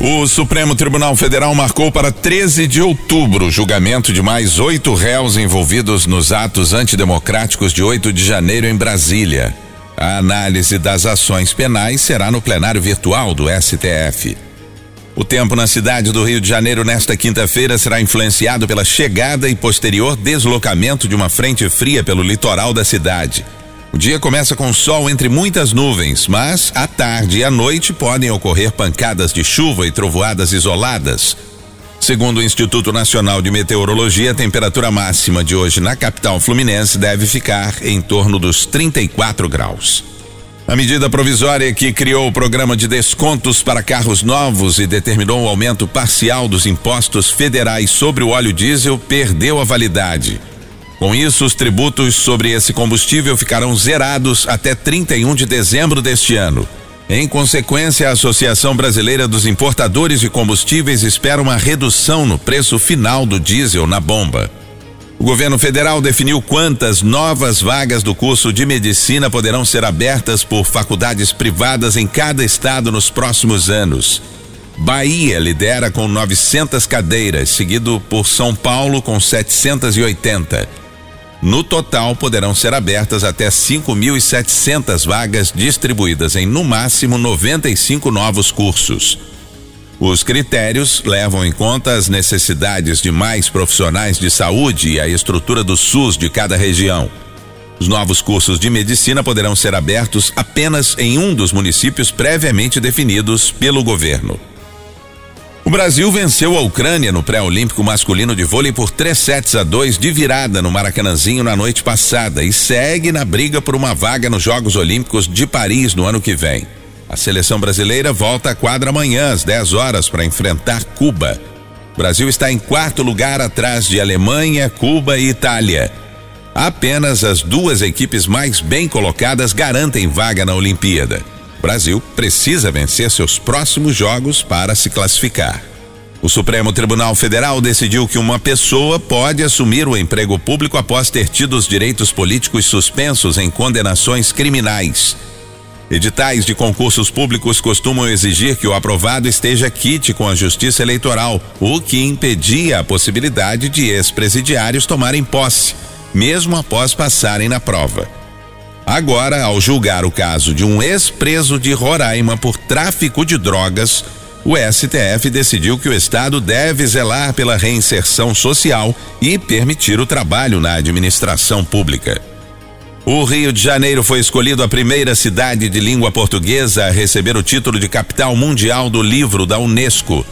O Supremo Tribunal Federal marcou para 13 de outubro o julgamento de mais oito réus envolvidos nos atos antidemocráticos de 8 de janeiro em Brasília. A análise das ações penais será no plenário virtual do STF. O tempo na cidade do Rio de Janeiro nesta quinta-feira será influenciado pela chegada e posterior deslocamento de uma frente fria pelo litoral da cidade. O dia começa com sol entre muitas nuvens, mas à tarde e à noite podem ocorrer pancadas de chuva e trovoadas isoladas. Segundo o Instituto Nacional de Meteorologia, a temperatura máxima de hoje na capital fluminense deve ficar em torno dos 34 graus. A medida provisória que criou o programa de descontos para carros novos e determinou o aumento parcial dos impostos federais sobre o óleo diesel perdeu a validade. Com isso, os tributos sobre esse combustível ficarão zerados até 31 de dezembro deste ano. Em consequência, a Associação Brasileira dos Importadores de Combustíveis espera uma redução no preço final do diesel na bomba. O governo federal definiu quantas novas vagas do curso de medicina poderão ser abertas por faculdades privadas em cada estado nos próximos anos. Bahia lidera com 900 cadeiras, seguido por São Paulo com 780. No total, poderão ser abertas até 5.700 vagas distribuídas em no máximo 95 novos cursos. Os critérios levam em conta as necessidades de mais profissionais de saúde e a estrutura do SUS de cada região. Os novos cursos de medicina poderão ser abertos apenas em um dos municípios previamente definidos pelo governo. O Brasil venceu a Ucrânia no pré-olímpico masculino de vôlei por 3 sets a 2 de virada no Maracanãzinho na noite passada e segue na briga por uma vaga nos Jogos Olímpicos de Paris no ano que vem. A seleção brasileira volta à quadra amanhã às 10 horas para enfrentar Cuba. O Brasil está em quarto lugar atrás de Alemanha, Cuba e Itália. Apenas as duas equipes mais bem colocadas garantem vaga na Olimpíada. Brasil precisa vencer seus próximos jogos para se classificar. O Supremo Tribunal Federal decidiu que uma pessoa pode assumir o emprego público após ter tido os direitos políticos suspensos em condenações criminais. Editais de concursos públicos costumam exigir que o aprovado esteja quite com a Justiça Eleitoral, o que impedia a possibilidade de ex-presidiários tomarem posse, mesmo após passarem na prova. Agora, ao julgar o caso de um ex-preso de Roraima por tráfico de drogas, o STF decidiu que o Estado deve zelar pela reinserção social e permitir o trabalho na administração pública. O Rio de Janeiro foi escolhido a primeira cidade de língua portuguesa a receber o título de capital mundial do livro da Unesco.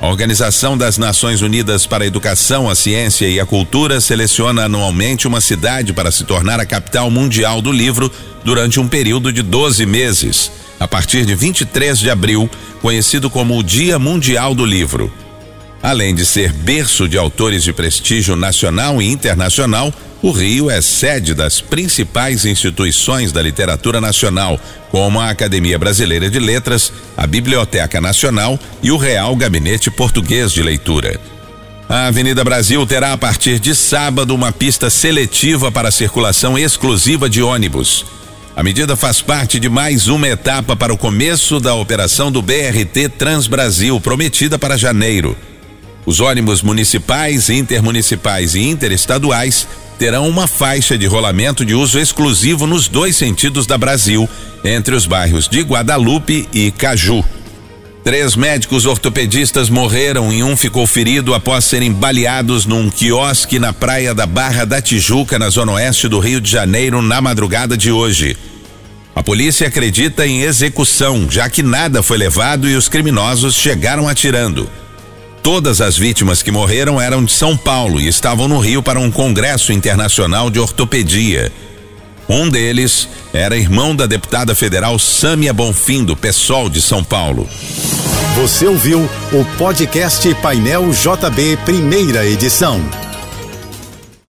A Organização das Nações Unidas para a Educação, a Ciência e a Cultura seleciona anualmente uma cidade para se tornar a capital mundial do livro durante um período de 12 meses, a partir de 23 de abril, conhecido como o Dia Mundial do Livro. Além de ser berço de autores de prestígio nacional e internacional, o Rio é sede das principais instituições da literatura nacional, como a Academia Brasileira de Letras, a Biblioteca Nacional e o Real Gabinete Português de Leitura. A Avenida Brasil terá a partir de sábado uma pista seletiva para circulação exclusiva de ônibus. A medida faz parte de mais uma etapa para o começo da operação do BRT Transbrasil, prometida para janeiro. Os ônibus municipais, intermunicipais e interestaduais terão uma faixa de rolamento de uso exclusivo nos dois sentidos da Brasil, entre os bairros de Guadalupe e Caju. Três médicos ortopedistas morreram e um ficou ferido após serem baleados num quiosque na praia da Barra da Tijuca, na zona oeste do Rio de Janeiro, na madrugada de hoje. A polícia acredita em execução, já que nada foi levado e os criminosos chegaram atirando. Todas as vítimas que morreram eram de São Paulo e estavam no Rio para um congresso internacional de ortopedia. Um deles era irmão da deputada federal Sâmia Bonfim, do PSOL de São Paulo. Você ouviu o podcast Painel JB, primeira edição.